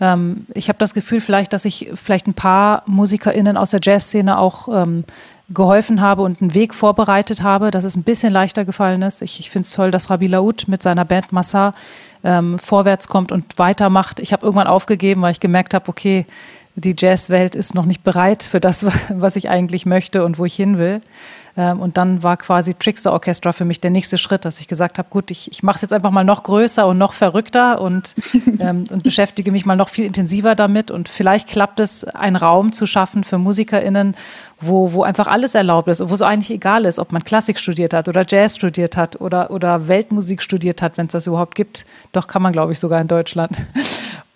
Ähm, ich habe das Gefühl vielleicht, dass ich vielleicht ein paar MusikerInnen aus der Jazzszene auch ähm, geholfen habe und einen Weg vorbereitet habe, dass es ein bisschen leichter gefallen ist. Ich, ich finde es toll, dass Rabi Laoud mit seiner Band Massa ähm, vorwärts kommt und weitermacht. Ich habe irgendwann aufgegeben, weil ich gemerkt habe, okay, die Jazzwelt ist noch nicht bereit für das, was ich eigentlich möchte und wo ich hin will. Ähm, und dann war quasi Trickster Orchestra für mich der nächste Schritt, dass ich gesagt habe, gut, ich, ich mache es jetzt einfach mal noch größer und noch verrückter und, ähm, und beschäftige mich mal noch viel intensiver damit. Und vielleicht klappt es, einen Raum zu schaffen für MusikerInnen, wo, wo einfach alles erlaubt ist und wo es eigentlich egal ist, ob man Klassik studiert hat oder Jazz studiert hat oder, oder Weltmusik studiert hat, wenn es das überhaupt gibt. Doch kann man, glaube ich, sogar in Deutschland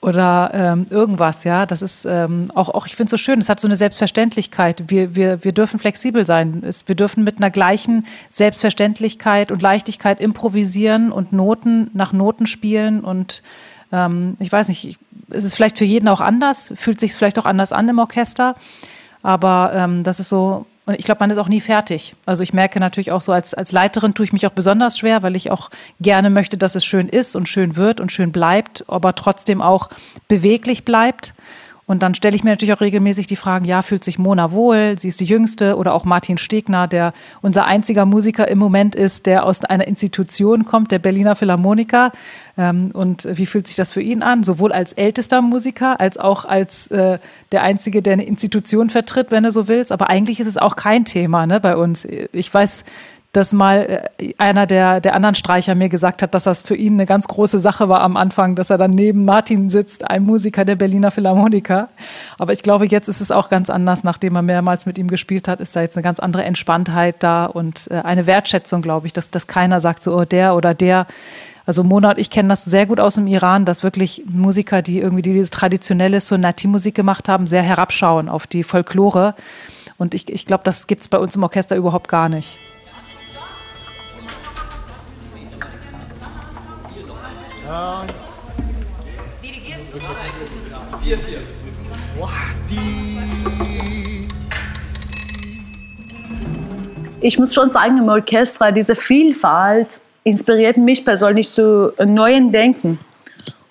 oder ähm, irgendwas, ja. Das ist ähm, auch, auch, ich finde es so schön, es hat so eine Selbstverständlichkeit. Wir, wir, wir dürfen flexibel sein. Es, wir dürfen mit einer gleichen Selbstverständlichkeit und Leichtigkeit improvisieren und Noten nach Noten spielen. Und ähm, ich weiß nicht, es ist vielleicht für jeden auch anders, fühlt sich vielleicht auch anders an im Orchester. Aber ähm, das ist so Und ich glaube, man ist auch nie fertig. Also ich merke natürlich auch so, als, als Leiterin tue ich mich auch besonders schwer, weil ich auch gerne möchte, dass es schön ist und schön wird und schön bleibt, aber trotzdem auch beweglich bleibt. Und dann stelle ich mir natürlich auch regelmäßig die Fragen, ja, fühlt sich Mona wohl? Sie ist die Jüngste oder auch Martin Stegner, der unser einziger Musiker im Moment ist, der aus einer Institution kommt, der Berliner Philharmoniker. Ähm, und wie fühlt sich das für ihn an? Sowohl als ältester Musiker als auch als äh, der Einzige, der eine Institution vertritt, wenn du so willst. Aber eigentlich ist es auch kein Thema ne, bei uns. Ich weiß, dass mal äh, einer der, der anderen Streicher mir gesagt hat, dass das für ihn eine ganz große Sache war am Anfang, dass er dann neben Martin sitzt, ein Musiker der Berliner Philharmoniker. Aber ich glaube, jetzt ist es auch ganz anders, nachdem er mehrmals mit ihm gespielt hat, ist da jetzt eine ganz andere Entspanntheit da und äh, eine Wertschätzung, glaube ich, dass, dass keiner sagt so, oh, der oder der. Also Mona und ich kennen das sehr gut aus dem Iran, dass wirklich Musiker, die irgendwie diese traditionelle Sonati-Musik gemacht haben, sehr herabschauen auf die Folklore. Und ich, ich glaube, das gibt es bei uns im Orchester überhaupt gar nicht. Ich muss schon sagen, im Orchester, diese Vielfalt inspiriert mich persönlich zu neuen Denken.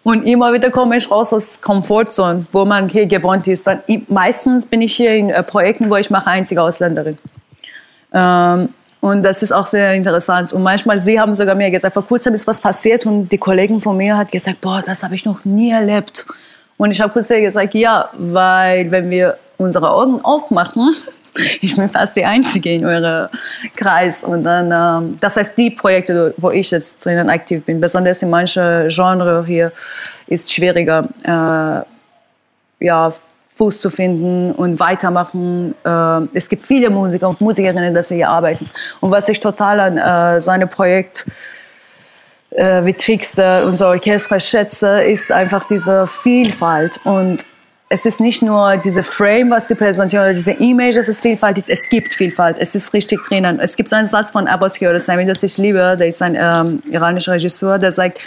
Und immer wieder komme ich raus aus Komfortzone, wo man hier gewohnt ist. Dann, meistens bin ich hier in äh, Projekten, wo ich mache einzige Ausländerin. Ähm, und das ist auch sehr interessant. Und manchmal, sie haben sogar mir gesagt, vor kurzem ist was passiert und die Kollegen von mir hat gesagt, boah, das habe ich noch nie erlebt. Und ich habe kurz gesagt, ja, weil wenn wir unsere Augen aufmachen, ich bin fast die Einzige in eurem Kreis. Und dann, ähm, das heißt, die Projekte, wo ich jetzt drinnen aktiv bin, besonders in manchen Genres hier, ist schwieriger. Äh, ja, Fuß zu finden und weitermachen. Äh, es gibt viele Musiker und Musikerinnen, die hier arbeiten. Und was ich total an äh, seinem Projekt äh, wie Trickster so Orchester schätze, ist einfach diese Vielfalt. Und es ist nicht nur diese Frame, was die präsentieren, oder diese Image, dass es Vielfalt ist. Es gibt Vielfalt. Es ist richtig drinnen. Es gibt so einen Satz von Abbas Kiarostami, das ich liebe. Der ist ein ähm, iranischer Regisseur, der sagt,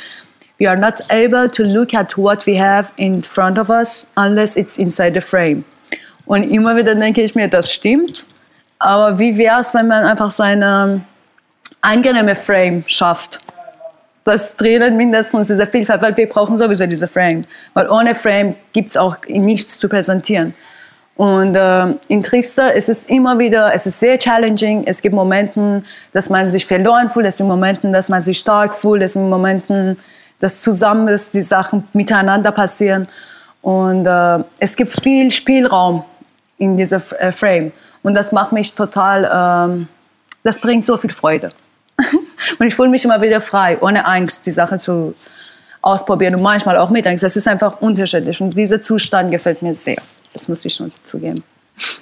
we are not able to look at what we have in front of us unless it's inside the frame. Und immer wieder denke ich mir, das stimmt. Aber wie wäre es, wenn man einfach so eine angenehme Frame schafft? Das drinnen mindestens diese Vielfalt, weil wir brauchen sowieso diese Frame. Weil ohne Frame gibt es auch nichts zu präsentieren. Und äh, in Trickster ist es immer wieder, es ist sehr challenging. Es gibt Momente, dass man sich verloren fühlt, es gibt Momente, dass man sich stark fühlt, es gibt Momente, dass zusammen ist, die Sachen miteinander passieren. Und äh, es gibt viel Spielraum in dieser äh, Frame. Und das macht mich total, ähm, das bringt so viel Freude. und ich fühle mich immer wieder frei, ohne Angst, die Sachen zu ausprobieren und manchmal auch mit Angst. Das ist einfach unterschiedlich und dieser Zustand gefällt mir sehr. Das muss ich schon zugeben.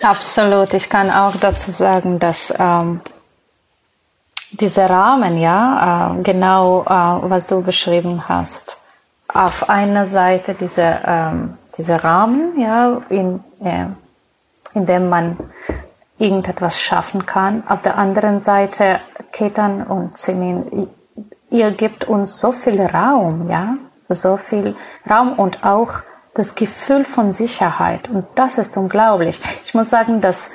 Absolut. Ich kann auch dazu sagen, dass ähm, dieser Rahmen, ja, äh, genau, äh, was du beschrieben hast. Auf einer Seite dieser, ähm, dieser Rahmen, ja, in, äh, in dem man irgendetwas schaffen kann. Auf der anderen Seite, Ketan und Semin, ihr gebt uns so viel Raum, ja, so viel Raum und auch das Gefühl von Sicherheit. Und das ist unglaublich. Ich muss sagen, dass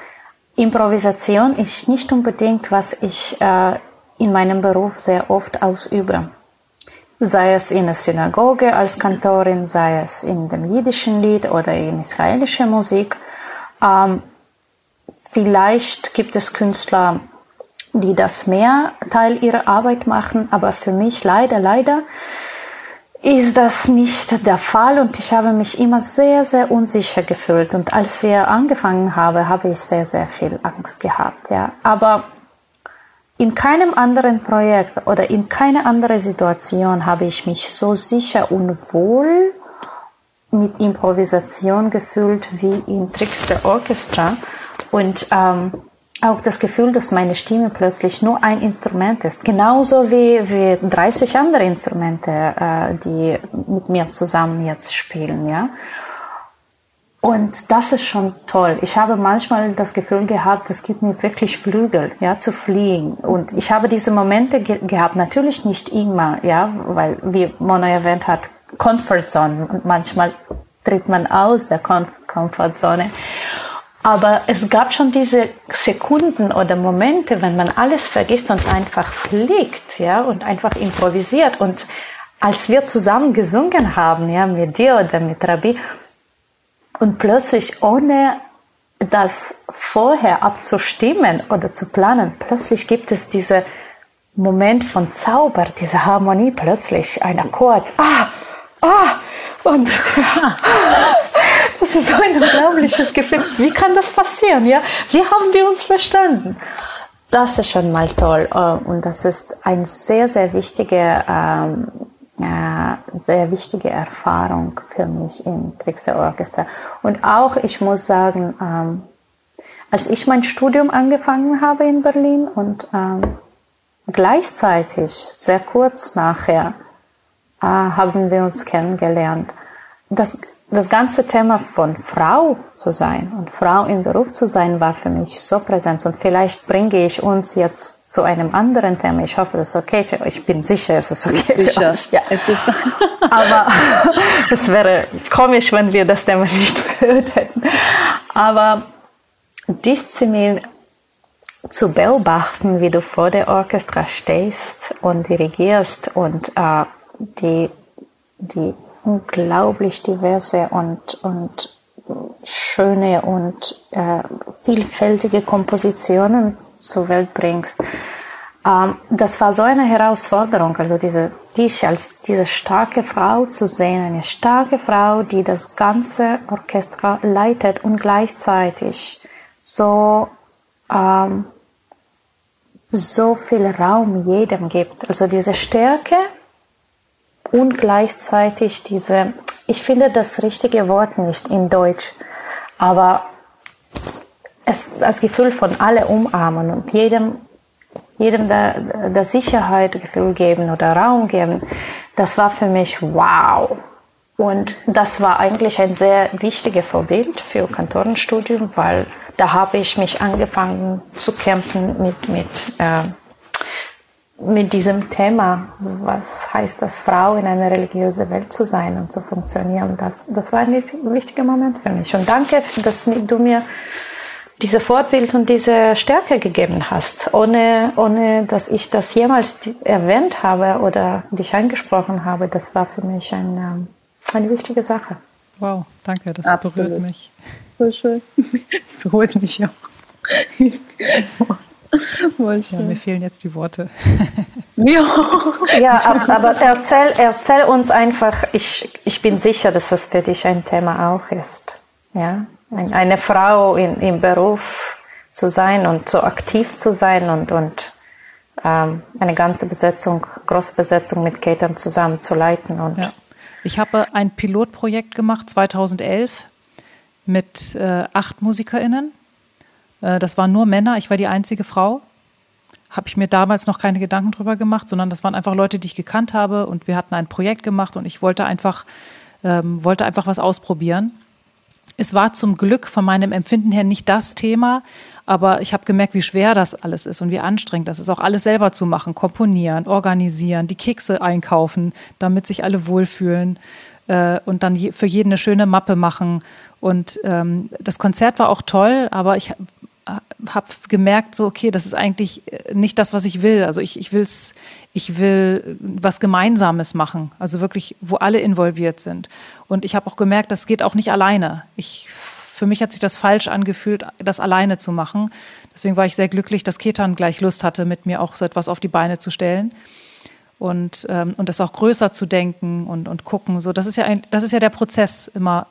Improvisation ist nicht unbedingt, was ich äh, in meinem Beruf sehr oft ausübe. Sei es in der Synagoge als Kantorin, sei es in dem jiddischen Lied oder in israelischer Musik. Ähm, vielleicht gibt es Künstler, die das mehr Teil ihrer Arbeit machen, aber für mich leider, leider ist das nicht der Fall und ich habe mich immer sehr, sehr unsicher gefühlt. Und als wir angefangen haben, habe ich sehr, sehr viel Angst gehabt. Ja. Aber in keinem anderen Projekt oder in keiner anderen Situation habe ich mich so sicher und wohl mit Improvisation gefühlt wie im Trickster Orchestra und ähm, auch das Gefühl, dass meine Stimme plötzlich nur ein Instrument ist, genauso wie, wie 30 andere Instrumente, äh, die mit mir zusammen jetzt spielen, ja. Und das ist schon toll. Ich habe manchmal das Gefühl gehabt, es gibt mir wirklich Flügel, ja, zu fliegen. Und ich habe diese Momente ge gehabt, natürlich nicht immer, ja, weil, wie Mona erwähnt hat, Comfort Zone. Und manchmal tritt man aus der Comfort Zone. Aber es gab schon diese Sekunden oder Momente, wenn man alles vergisst und einfach fliegt, ja, und einfach improvisiert. Und als wir zusammen gesungen haben, ja, mit dir oder mit Rabbi, und plötzlich ohne das vorher abzustimmen oder zu planen, plötzlich gibt es diese Moment von Zauber, diese Harmonie, plötzlich ein Akkord. Ah, ah, und das ist so ein unglaubliches Gefühl. Wie kann das passieren? Ja? Wie haben wir uns verstanden? Das ist schon mal toll äh, und das ist eine sehr, sehr wichtige, ähm, äh, sehr wichtige Erfahrung für mich im Orchester. Und auch, ich muss sagen, ähm, als ich mein Studium angefangen habe in Berlin und ähm, gleichzeitig, sehr kurz nachher, äh, haben wir uns kennengelernt. Das, das ganze Thema von Frau zu sein und Frau im Beruf zu sein war für mich so präsent und vielleicht bringe ich uns jetzt zu einem anderen Thema. Ich hoffe, das ist okay für euch. Ich bin sicher, es ist okay für sicher. euch. Ja. Es ist Aber es wäre komisch, wenn wir das Thema nicht hätten. Aber Disziplin zu beobachten, wie du vor der Orchester stehst und dirigierst und äh, die, die unglaublich diverse und, und schöne und äh, vielfältige Kompositionen zur Welt bringst. Ähm, das war so eine Herausforderung, also diese, dich als diese starke Frau zu sehen, eine starke Frau, die das ganze Orchester leitet und gleichzeitig so ähm, so viel Raum jedem gibt. Also diese Stärke und gleichzeitig diese, ich finde das richtige Wort nicht in Deutsch, aber es, das Gefühl von alle umarmen und jedem, jedem der, der Sicherheit Gefühl geben oder Raum geben, das war für mich wow. Und das war eigentlich ein sehr wichtiges Vorbild für Kantorenstudium, weil da habe ich mich angefangen zu kämpfen mit, mit äh, mit diesem Thema, was heißt das, Frau in einer religiösen Welt zu sein und zu funktionieren. Das, das war ein wichtiger Moment für mich. Und danke, dass du mir diese Fortbild und diese Stärke gegeben hast, ohne, ohne dass ich das jemals erwähnt habe oder dich angesprochen habe. Das war für mich ein, ähm, eine wichtige Sache. Wow, danke, das Absolut. berührt mich. So schön. Das berührt mich auch. Ja, mir fehlen jetzt die Worte. ja, aber erzähl, erzähl uns einfach, ich, ich bin sicher, dass das für dich ein Thema auch ist. Ja? Eine Frau in, im Beruf zu sein und so aktiv zu sein und, und ähm, eine ganze Besetzung, große Besetzung mit Catern zusammen zu leiten. Und ja. Ich habe ein Pilotprojekt gemacht 2011 mit äh, acht MusikerInnen das waren nur Männer, ich war die einzige Frau. Habe ich mir damals noch keine Gedanken drüber gemacht, sondern das waren einfach Leute, die ich gekannt habe und wir hatten ein Projekt gemacht und ich wollte einfach, ähm, wollte einfach was ausprobieren. Es war zum Glück von meinem Empfinden her nicht das Thema, aber ich habe gemerkt, wie schwer das alles ist und wie anstrengend das ist, auch alles selber zu machen, komponieren, organisieren, die Kekse einkaufen, damit sich alle wohlfühlen äh, und dann für jeden eine schöne Mappe machen. Und ähm, das Konzert war auch toll, aber ich habe gemerkt, so, okay, das ist eigentlich äh, nicht das, was ich will. Also ich, ich, will's, ich will was Gemeinsames machen, also wirklich, wo alle involviert sind. Und ich habe auch gemerkt, das geht auch nicht alleine. Ich, für mich hat sich das falsch angefühlt, das alleine zu machen. Deswegen war ich sehr glücklich, dass Ketan gleich Lust hatte, mit mir auch so etwas auf die Beine zu stellen. Und, ähm, und das auch größer zu denken und, und gucken. So, das ist ja ein, das ist ja der Prozess immer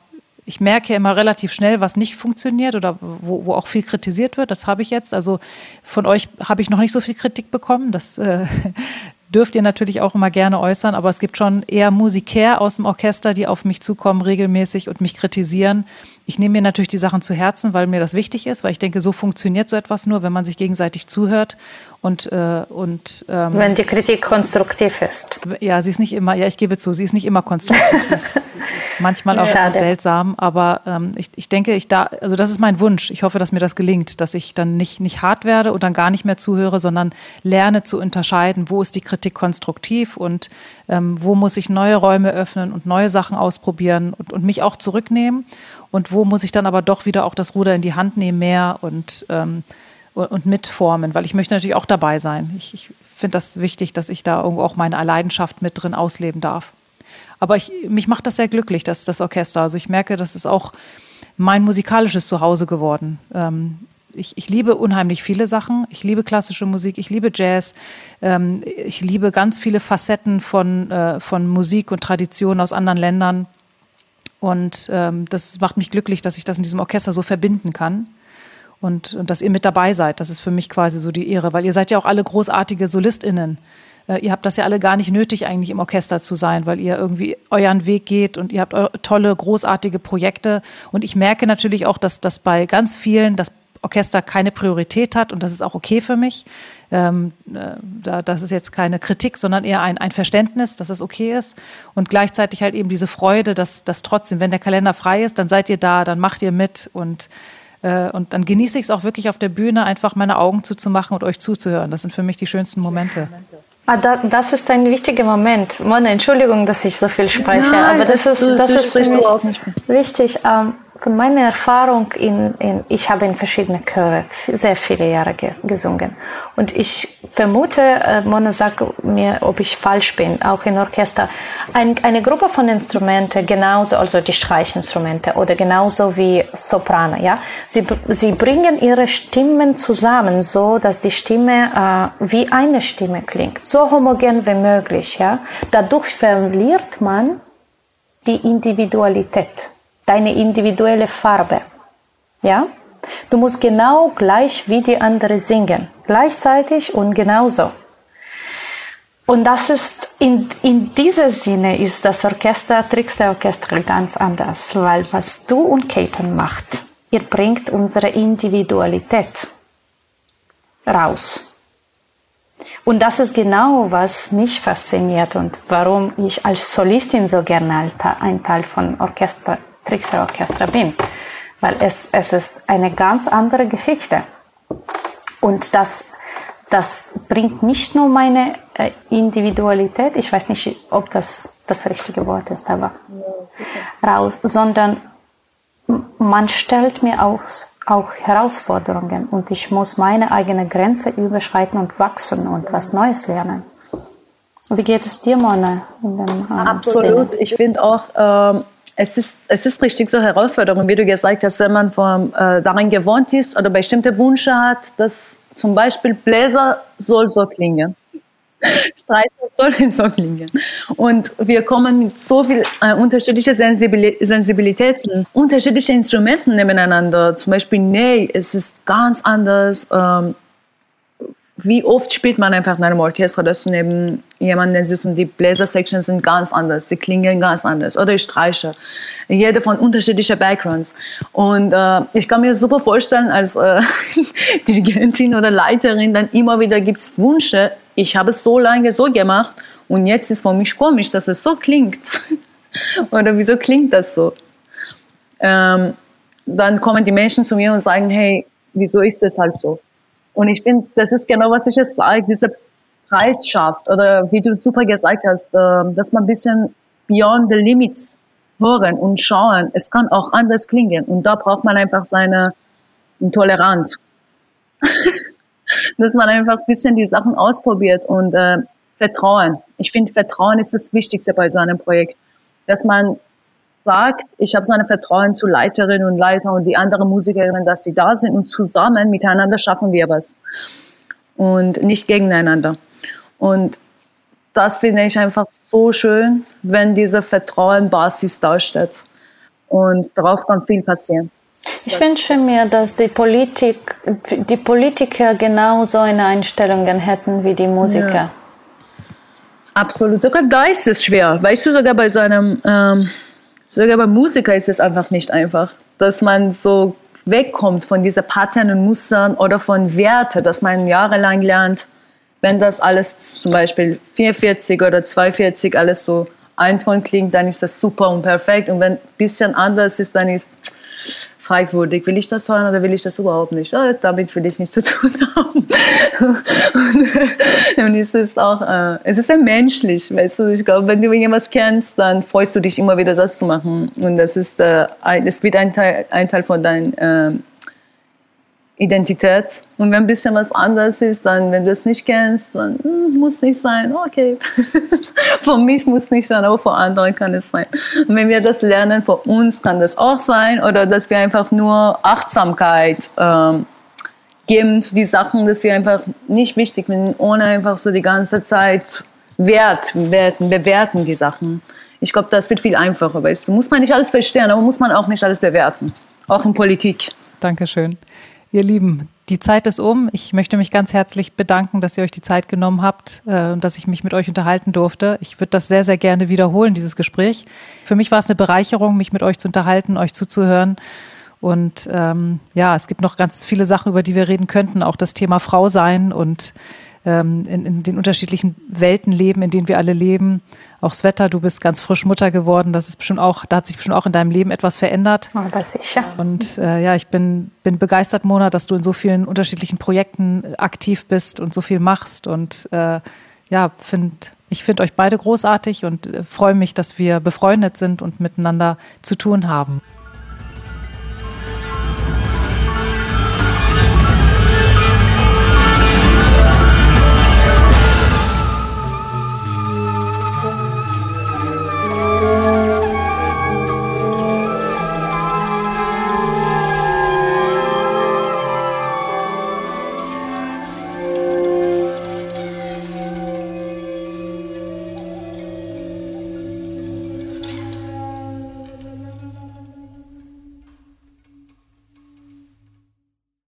ich merke immer relativ schnell, was nicht funktioniert oder wo, wo auch viel kritisiert wird. Das habe ich jetzt. Also von euch habe ich noch nicht so viel Kritik bekommen. Das äh, dürft ihr natürlich auch immer gerne äußern, aber es gibt schon eher Musiker aus dem Orchester, die auf mich zukommen regelmäßig und mich kritisieren. Ich nehme mir natürlich die Sachen zu Herzen, weil mir das wichtig ist, weil ich denke, so funktioniert so etwas nur, wenn man sich gegenseitig zuhört und äh, und ähm, wenn die Kritik konstruktiv ist. Ja, sie ist nicht immer. Ja, ich gebe zu, sie ist nicht immer konstruktiv. sie ist manchmal auch Schade. seltsam, aber ähm, ich, ich denke, ich da, also das ist mein Wunsch. Ich hoffe, dass mir das gelingt, dass ich dann nicht nicht hart werde und dann gar nicht mehr zuhöre, sondern lerne zu unterscheiden, wo ist die Kritik konstruktiv und ähm, wo muss ich neue Räume öffnen und neue Sachen ausprobieren und, und mich auch zurücknehmen und wo muss ich dann aber doch wieder auch das Ruder in die Hand nehmen mehr und, ähm, und mitformen, weil ich möchte natürlich auch dabei sein. Ich, ich finde das wichtig, dass ich da irgendwo auch meine Leidenschaft mit drin ausleben darf. Aber ich, mich macht das sehr glücklich, dass das Orchester. Also ich merke, das ist auch mein musikalisches Zuhause geworden. Ähm, ich, ich, liebe unheimlich viele Sachen. Ich liebe klassische Musik, ich liebe Jazz, ähm, ich liebe ganz viele Facetten von, äh, von Musik und Traditionen aus anderen Ländern. Und ähm, das macht mich glücklich, dass ich das in diesem Orchester so verbinden kann. Und, und dass ihr mit dabei seid, das ist für mich quasi so die Ehre, weil ihr seid ja auch alle großartige SolistInnen. Äh, ihr habt das ja alle gar nicht nötig, eigentlich im Orchester zu sein, weil ihr irgendwie euren Weg geht und ihr habt tolle, großartige Projekte. Und ich merke natürlich auch, dass das bei ganz vielen das Orchester keine Priorität hat und das ist auch okay für mich. Ähm, äh, da, das ist jetzt keine Kritik, sondern eher ein, ein Verständnis, dass es okay ist und gleichzeitig halt eben diese Freude, dass, dass trotzdem, wenn der Kalender frei ist, dann seid ihr da, dann macht ihr mit und äh, und dann genieße ich es auch wirklich auf der Bühne, einfach meine Augen zuzumachen und euch zuzuhören. Das sind für mich die schönsten Momente. Ah, das ist ein wichtiger Moment. Mona, Entschuldigung, dass ich so viel spreche, Nein, aber das, das ist, das ist für mich wichtig. Ähm, von meiner Erfahrung in, in, ich habe in verschiedene Chöre sehr viele Jahre ge, gesungen. Und ich vermute, äh, Mona sagt mir, ob ich falsch bin, auch in Orchester, ein, eine Gruppe von Instrumenten, genauso, also die Streichinstrumente oder genauso wie Soprane, ja, sie, sie bringen ihre Stimmen zusammen, so dass die Stimme äh, wie eine Stimme klingt, so homogen wie möglich, ja. Dadurch verliert man die Individualität deine individuelle Farbe. Ja? Du musst genau gleich wie die andere singen, gleichzeitig und genauso. Und das ist in, in diesem Sinne ist das Orchester, Trickster Orchester ganz anders, weil was du und Keaton macht, ihr bringt unsere Individualität raus. Und das ist genau, was mich fasziniert und warum ich als Solistin so gerne ein Teil von Orchester Trickster-Orchester bin, weil es, es ist eine ganz andere Geschichte. Und das, das bringt nicht nur meine äh, Individualität, ich weiß nicht, ob das das richtige Wort ist, aber raus, sondern man stellt mir auch, auch Herausforderungen und ich muss meine eigene Grenze überschreiten und wachsen und was Neues lernen. Wie geht es dir, Mona? Absolut. Ich finde auch, ähm, es ist, es ist richtig so Herausforderung, wie du gesagt hast, wenn man vom, äh, daran gewohnt ist oder bestimmte Wünsche hat, dass zum Beispiel Bläser soll so klingen. Streicher soll so klingen. Und wir kommen mit so viel äh, unterschiedliche Sensibilitäten, unterschiedliche Instrumenten nebeneinander. Zum Beispiel, nee, es ist ganz anders. Ähm, wie oft spielt man einfach in einem Orchester, dass du neben jemanden sitzt und die Bläser-Sections sind ganz anders, die klingen ganz anders oder ich streiche. Jede von unterschiedlichen Backgrounds. Und äh, ich kann mir super vorstellen, als äh, Dirigentin oder Leiterin, dann immer wieder gibt es Wünsche, ich habe es so lange so gemacht und jetzt ist für mich komisch, dass es so klingt. oder wieso klingt das so? Ähm, dann kommen die Menschen zu mir und sagen, hey, wieso ist es halt so? Und ich finde, das ist genau, was ich jetzt sage, diese Bereitschaft oder wie du super gesagt hast, ähm, dass man ein bisschen beyond the limits hören und schauen. Es kann auch anders klingen und da braucht man einfach seine Toleranz. dass man einfach ein bisschen die Sachen ausprobiert und äh, Vertrauen. Ich finde, Vertrauen ist das Wichtigste bei so einem Projekt. Dass man sagt, ich habe so ein Vertrauen zu Leiterinnen und Leiter und die anderen Musikerinnen, dass sie da sind und zusammen miteinander schaffen wir was und nicht gegeneinander. Und das finde ich einfach so schön, wenn diese Vertrauenbasis da steht. Und darauf kann viel passieren. Ich wünsche mir, dass die Politik, die Politiker genau so eine Einstellungen hätten wie die Musiker. Ja. Absolut. Sogar da ist es schwer. Weißt du, sogar bei so einem ähm, Sogar bei Musiker ist es einfach nicht einfach, dass man so wegkommt von diesen Pattern und Mustern oder von Werte, dass man jahrelang lernt, wenn das alles zum Beispiel 440 oder 240 alles so ein Ton klingt, dann ist das super und perfekt. Und wenn ein bisschen anders ist, dann ist fragwürdig, will ich das hören oder will ich das überhaupt nicht? Ja, damit will ich nichts zu tun haben. und, und es ist auch, äh, es ist sehr menschlich, weißt du, ich glaube, wenn du irgendwas kennst, dann freust du dich immer wieder, das zu machen. Und das ist, äh, es wird ein Teil, ein Teil von deinem äh, Identität. Und wenn ein bisschen was anderes ist, dann, wenn du es nicht kennst, dann hm, muss nicht sein. Okay, für mich muss nicht sein, aber für andere kann es sein. Und wenn wir das lernen, für uns kann das auch sein, oder dass wir einfach nur Achtsamkeit ähm, geben zu die Sachen, dass wir einfach nicht wichtig sind, ohne einfach so die ganze Zeit Wert, werten, bewerten die Sachen. Ich glaube, das wird viel einfacher, weißt du. Muss man nicht alles verstehen, aber muss man auch nicht alles bewerten. Auch in Politik. Dankeschön. Ihr Lieben, die Zeit ist um. Ich möchte mich ganz herzlich bedanken, dass ihr euch die Zeit genommen habt äh, und dass ich mich mit euch unterhalten durfte. Ich würde das sehr, sehr gerne wiederholen, dieses Gespräch. Für mich war es eine Bereicherung, mich mit euch zu unterhalten, euch zuzuhören. Und ähm, ja, es gibt noch ganz viele Sachen, über die wir reden könnten. Auch das Thema Frau sein und ähm, in, in, den unterschiedlichen Welten leben, in denen wir alle leben. Auch Sveta, du bist ganz frisch Mutter geworden. Das ist bestimmt auch, da hat sich bestimmt auch in deinem Leben etwas verändert. Aber sicher. Und äh, ja, ich bin, bin begeistert, Mona, dass du in so vielen unterschiedlichen Projekten aktiv bist und so viel machst. Und äh, ja, find, ich finde euch beide großartig und äh, freue mich, dass wir befreundet sind und miteinander zu tun haben.